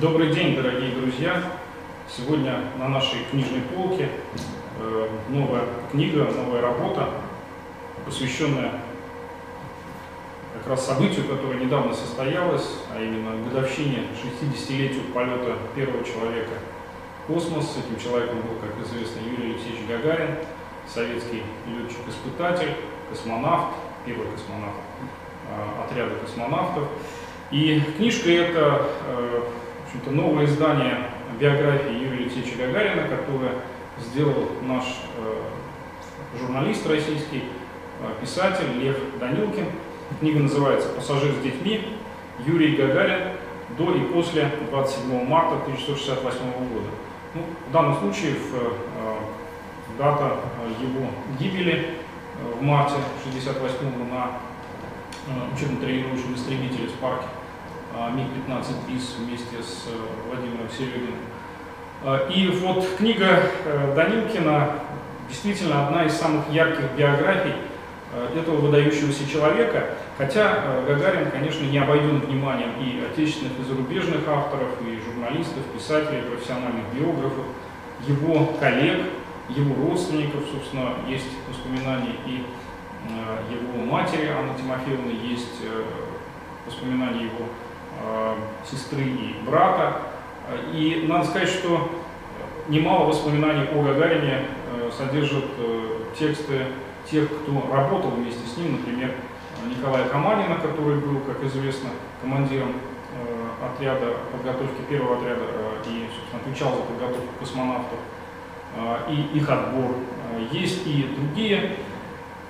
Добрый день, дорогие друзья! Сегодня на нашей книжной полке э, новая книга, новая работа, посвященная как раз событию, которое недавно состоялось, а именно годовщине 60-летию полета первого человека в космос. Этим человеком был, как известно, Юрий Алексеевич Гагарин, советский летчик-испытатель, космонавт, первый космонавт э, отряда космонавтов. И книжка эта э, общем-то, новое издание биографии Юрия Алексеевича Гагарина, которое сделал наш э, журналист российский, э, писатель Лев Данилкин. Книга называется «Пассажир с детьми. Юрий Гагарин до и после 27 марта 1968 года». Ну, в данном случае в, э, дата его гибели э, в марте 1968 на э, учебно-тренировочном истребителе «Спарке» А, МиГ-15 БИС вместе с э, Владимиром Серегиным. А, и вот книга э, Данилкина действительно одна из самых ярких биографий э, этого выдающегося человека, хотя Гагарин, конечно, не обойден вниманием и отечественных, и зарубежных авторов, и журналистов, писателей, профессиональных биографов, его коллег, его родственников, собственно, есть воспоминания и его матери Анны Тимофеевны, есть воспоминания его сестры и брата. И надо сказать, что немало воспоминаний о Гагарине э, содержат э, тексты тех, кто работал вместе с ним, например, Николая Каманина, который был, как известно, командиром отряда подготовки первого отряда и, собственно, отвечал за подготовку космонавтов и их отбор. Есть и другие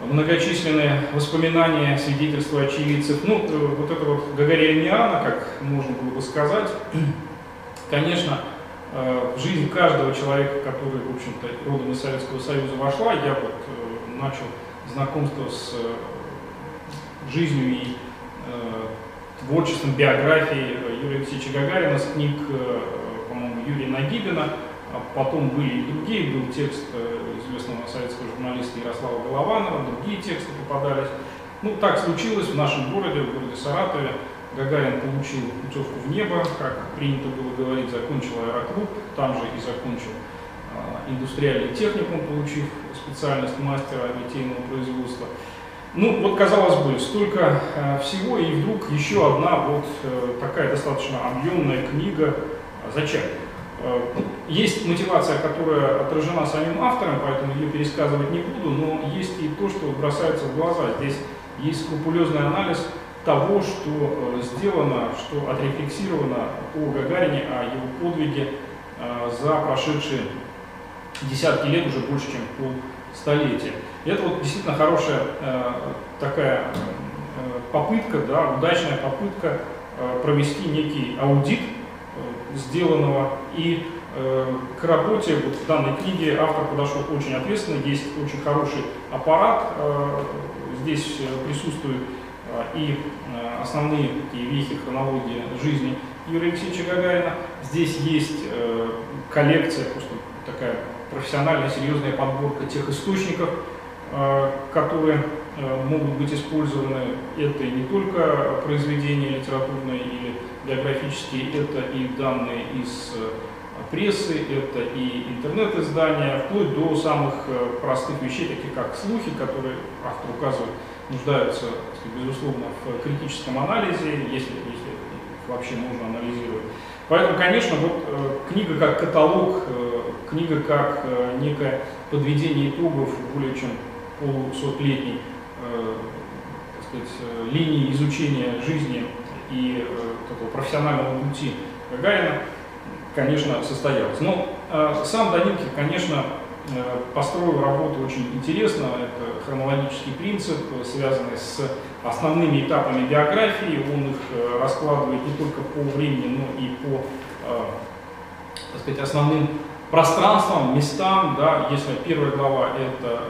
многочисленные воспоминания, свидетельства очевидцев. Ну, э, вот это вот Гагарианиана, как можно было бы сказать, конечно, э, в жизнь каждого человека, который, в общем-то, родом из Советского Союза вошла, я вот э, начал знакомство с жизнью и творчеством, биографией Юрия Алексеевича Гагарина, с книг, по-моему, Юрия Нагибина, а потом были и другие, был текст известного советского журналиста Ярослава Голованова, другие тексты попадались. Ну, так случилось в нашем городе, в городе Саратове. Гагарин получил путевку в небо, как принято было говорить, закончил аэроклуб, там же и закончил э, индустриальный техникум, получив специальность мастера литейного производства. Ну, вот казалось бы, столько э, всего, и вдруг еще одна вот э, такая достаточно объемная книга «Зачем?». Э, есть мотивация, которая отражена самим автором, поэтому ее пересказывать не буду, но есть и то, что бросается в глаза. Здесь есть скрупулезный анализ того, что э, сделано, что отрефлексировано о Гагарине, о его подвиге э, за прошедшие десятки лет, уже больше, чем полстолетия. И это вот действительно хорошая такая попытка, да, удачная попытка провести некий аудит сделанного. И э, к работе вот в данной книге автор подошел очень ответственно, есть очень хороший аппарат, э, здесь э, присутствуют э, и э, основные такие вехи хронологии жизни Юрия Алексеевича Гагарина. Здесь есть э, коллекция, просто такая профессиональная, серьезная подборка тех источников, э, которые э, могут быть использованы. Это не только произведения литературные или биографические, это и данные из э, прессы, это и интернет-издания, вплоть до самых э, простых вещей, таких как слухи, которые автор указывает, нуждаются, безусловно, в критическом анализе, если, если вообще можно анализировать. Поэтому, конечно, вот э, книга как каталог, книга как некое подведение итогов более чем полусотлетней так линии изучения жизни и э, такого профессионального пути Гагарина, конечно, состоялось. Но э, сам Данилкин, конечно, э, построил работу очень интересно. Это хронологический принцип, связанный с основными этапами биографии. Он их раскладывает не только по времени, но и по так сказать, основным пространствам, местам. Да. Если первая глава – это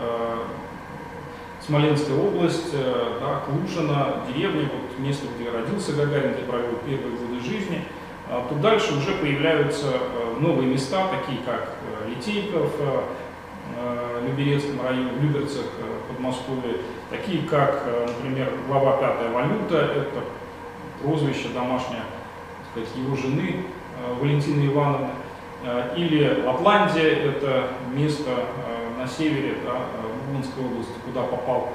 Смоленская область, э, да, Клушина, деревня, вот место, где родился Гагарин, где провел первые годы жизни. А тут дальше уже появляются э, новые места, такие как э, Литейков, Люберецком районе, в Люберцах, Подмосковье, такие как, например, глава 5 валюта, это прозвище домашнее сказать, его жены Валентины Ивановны. Или Лапландия, это место на севере да, Мурманской области, куда попал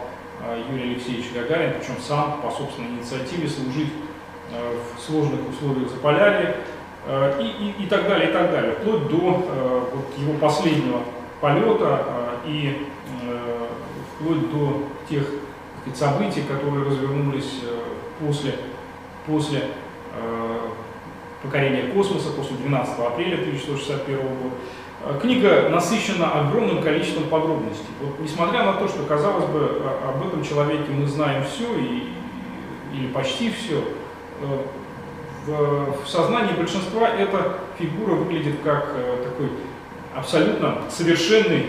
Юрий Алексеевич Гагарин, причем сам по собственной инициативе служить в сложных условиях Заполярья и, и, и так далее, и так далее, вплоть до вот, его последнего полета и вплоть до тех событий, которые развернулись после, после покорения космоса, после 12 апреля 1961 года. Э, книга насыщена огромным количеством подробностей. Вот, несмотря на то, что, казалось бы, об этом человеке мы знаем все и, или почти все, э, в, в сознании большинства эта фигура выглядит как э, такой абсолютно совершенный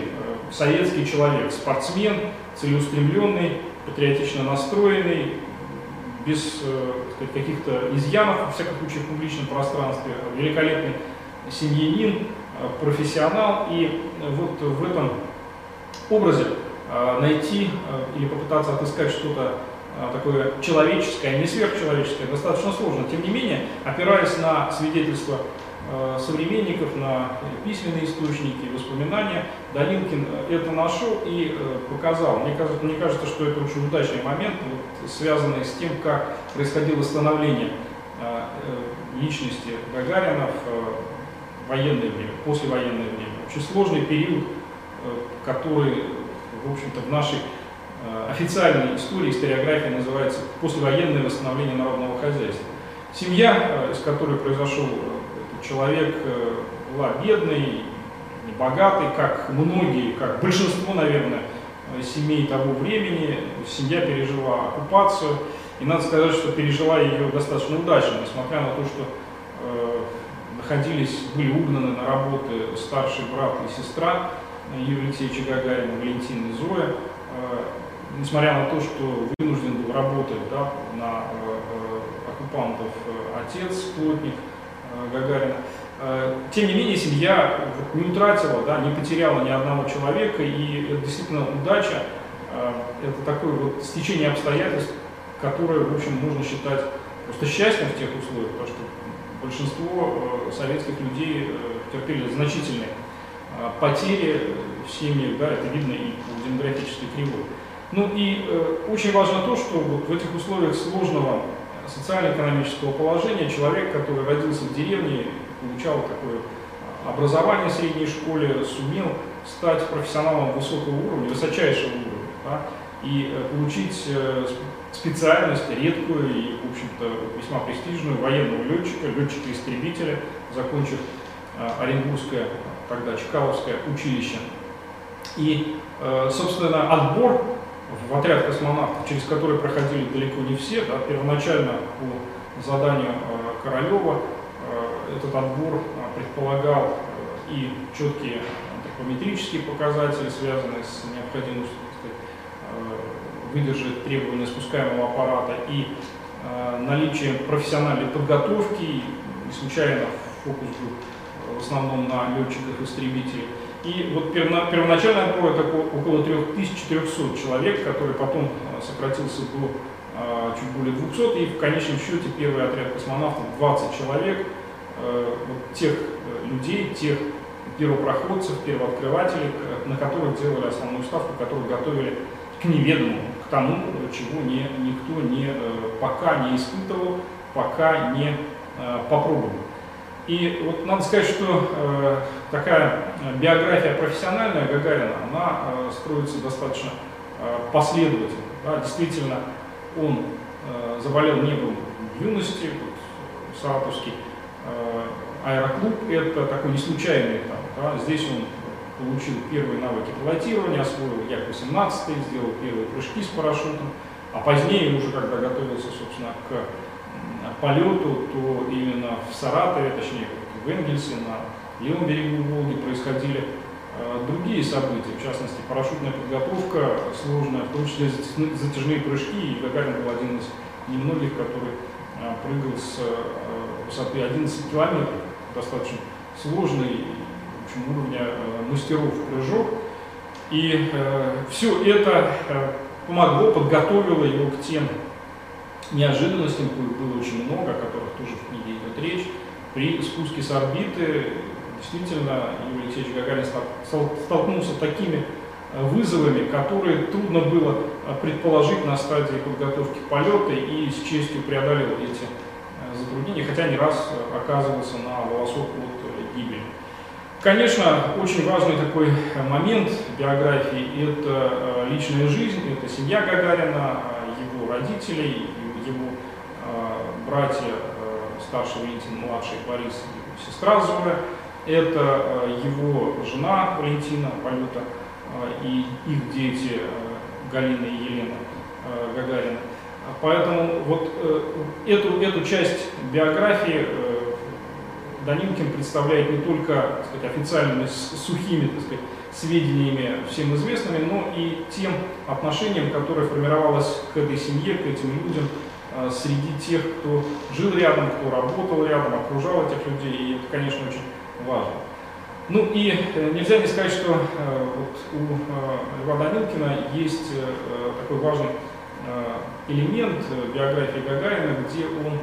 советский человек, спортсмен, целеустремленный, патриотично настроенный, без каких-то изъянов, во всяком случае, в публичном пространстве, великолепный семьянин, профессионал, и вот в этом образе э, найти э, или попытаться отыскать что-то такое человеческое, не сверхчеловеческое, достаточно сложно. Тем не менее, опираясь на свидетельства современников, на письменные источники, воспоминания, Данилкин это нашел и показал. Мне кажется, мне кажется, что это очень удачный момент, вот, связанный с тем, как происходило становление личности Гагарина военное время, послевоенное время. Очень сложный период, э, который, в общем-то, в нашей э, официальной истории, историографии называется послевоенное восстановление народного хозяйства. Семья, э, из которой произошел этот человек, была бедной, небогатой, как многие, как большинство, наверное, семей того времени. Семья пережила оккупацию, и надо сказать, что пережила ее достаточно удачно, несмотря на то, что находились, были угнаны на работы старший брат и сестра Юрия Алексеевича Гагарина, Валентина и Зоя. Э, несмотря на то, что вынужден был работать да, на э, э, оккупантов отец, плотник Гагарина, тем не менее, семья не утратила, да, не потеряла ни одного человека, и это действительно удача, это такое вот стечение обстоятельств, которое, в общем, можно считать просто счастьем в тех условиях, потому что большинство э, советских людей э, терпели значительные э, потери в семьях, да, это видно и по демографической кривой. Ну и очень важно то, что вот в этих условиях сложного социально-экономического положения человек, который родился в деревне, получал такое образование в средней школе, сумел стать профессионалом высокого уровня, высочайшего уровня, да, и получить специальность редкую и, в общем-то, весьма престижную военного летчика, летчика-истребителя, закончив э, Оренбургское, тогда Чкаловское училище. И, собственно, отбор в отряд космонавтов, через который проходили далеко не все, да, первоначально по заданию Королева этот отбор предполагал и четкие антропометрические показатели, связанные с необходимостью выдержать требования спускаемого аппарата и э, наличие профессиональной подготовки, не случайно фокус был в основном на летчиках-истребителей. И вот первоначальный отбор это около 3400 человек, который потом э, сократился до э, чуть более 200, и в конечном счете первый отряд космонавтов 20 человек, э, вот тех э, людей, тех первопроходцев, первооткрывателей, на которых делали основную ставку, которых готовили к неведомому, тому, чего не, никто не, э, пока не испытывал, пока не э, попробовал. И вот надо сказать, что э, такая биография профессиональная Гагарина, она э, строится достаточно э, последовательно. Да? Действительно, он э, заболел небом в юности, вот, Саратовский э, аэроклуб, это такой не случайный этап. Да? Здесь он получил первые навыки пилотирования, освоил Як-18, сделал первые прыжки с парашютом, а позднее, уже когда готовился, собственно, к полету, то именно в Саратове, точнее, в Энгельсе, на левом берегу Волги происходили э, другие события, в частности, парашютная подготовка сложная, в том числе затяжные прыжки, и Гагарин был один из немногих, который э, прыгал с э, высоты 11 километров, достаточно сложный общем, уровня э, мастеров прыжок. И э, все это э, помогло, подготовило его к тем неожиданностям, было очень много, о которых тоже в книге идет речь. при спуске с орбиты действительно Юрий Алексеевич Гагарин столкнулся с такими вызовами, которые трудно было предположить на стадии подготовки полета и с честью преодолел эти затруднения, хотя не раз оказывался на волосок от гибели. Конечно, очень важный такой момент биографии – это э, личная жизнь, это семья Гагарина, его родителей, его э, братья, э, старший Валентин, младший Борис, сестра Зоя, это его жена Валентина Полюта и их дети Галина и Елена Гагарина. Поэтому вот эту, эту часть биографии Данилкин представляет не только так сказать, официальными сухими так сказать, сведениями всем известными, но и тем отношением, которое формировалось к этой семье, к этим людям а, среди тех, кто жил рядом, кто работал рядом, окружал этих людей, и это, конечно, очень важно. Ну и э, нельзя не сказать, что э, вот у э, Льва Данилкина есть такой важный элемент биографии Гагарина, где он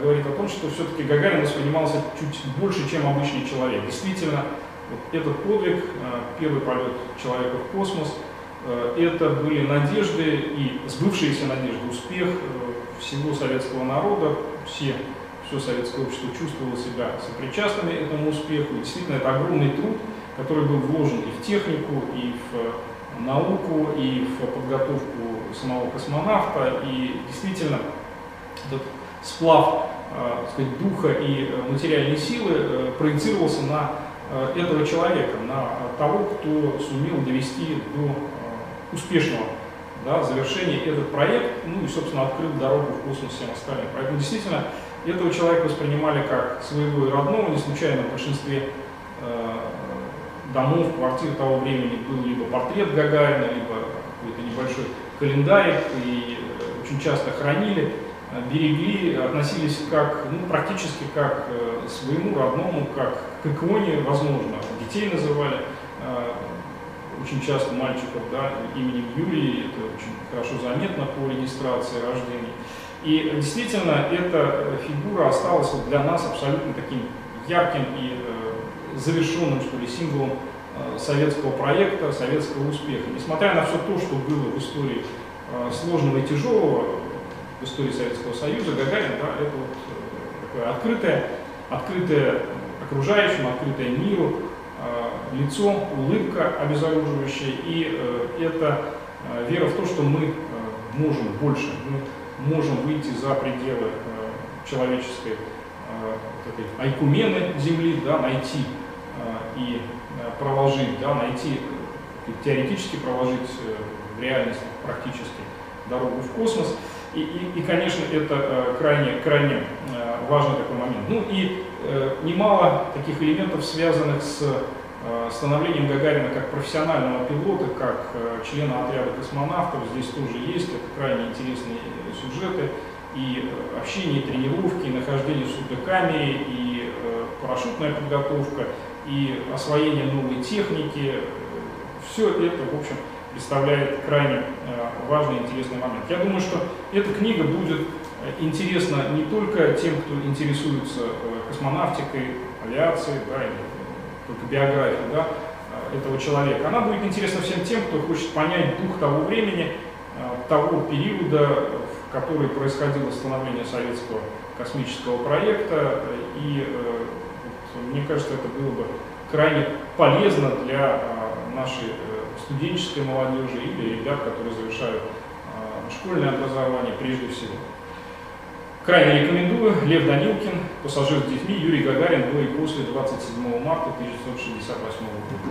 говорит о том, что все-таки Гагарин воспринимался чуть больше, чем обычный человек. Действительно, вот этот подвиг, а, первый полет человека в космос, а, это были надежды и сбывшиеся надежды, успех всего советского народа, все, все советское общество чувствовало себя сопричастными этому успеху. И действительно, это огромный труд, который был вложен и в технику, и в науку, и в подготовку самого космонавта. И действительно, этот сплав э, сказать, духа и э, материальной силы э, проецировался на этого человека, на того, кто сумел довести до успешного да, завершения этот проект, ну и, собственно, открыл дорогу в космос всем остальным. Поэтому действительно этого человека воспринимали как своего и родного, не случайно в большинстве домов, квартир того времени был либо портрет Гагарина, либо какой-то небольшой календарик, и очень часто хранили Э, берегли, относились как, ну, практически как э, своему родному, как к иконе, возможно. Детей называли, э, очень часто мальчиков да, именем Юрий, это очень хорошо заметно по регистрации рождения. И действительно, эта фигура осталась вот для нас абсолютно таким ярким и завершенным, что ли, символом советского проекта, советского успеха. Несмотря на все то, что было в истории сложного и тяжелого, истории Советского Союза, Гагарин, да, это вот э, такое открытое, открытое окружающему, открытое миру э, лицо, улыбка обезоруживающая, и э, это э, вера в то, что мы э, можем больше, мы можем выйти за пределы э, человеческой э, этой айкумены Земли, да, найти и проложить, да, найти, теоретически проложить в реальность практически дорогу в космос. И, и, и конечно, это э, крайне, крайне э, важный такой момент. Ну и э, немало таких элементов, связанных с становлением Гагарина как профессионального пилота, как члена отряда космонавтов, здесь тоже есть. Это крайне интересные сюжеты. И общение, и тренировки, и нахождение в супекамере, и парашютная подготовка, и освоение новой техники. Все это, в общем, представляет крайне э, важный и интересный момент. Я думаю, что эта книга будет э, интересна не только тем, кто интересуется э, космонавтикой, авиацией, да, или только биографией да, этого человека. Она будет интересна всем тем, кто хочет понять дух того времени, того периода, в который происходило становление советского космического проекта. И мне кажется, это было бы крайне полезно для нашей студенческой молодежи или ребят, которые завершают а, школьное образование прежде всего. Крайне рекомендую. Лев Данилкин, пассажир с детьми, Юрий Гагарин до и после 27 марта 1968 года.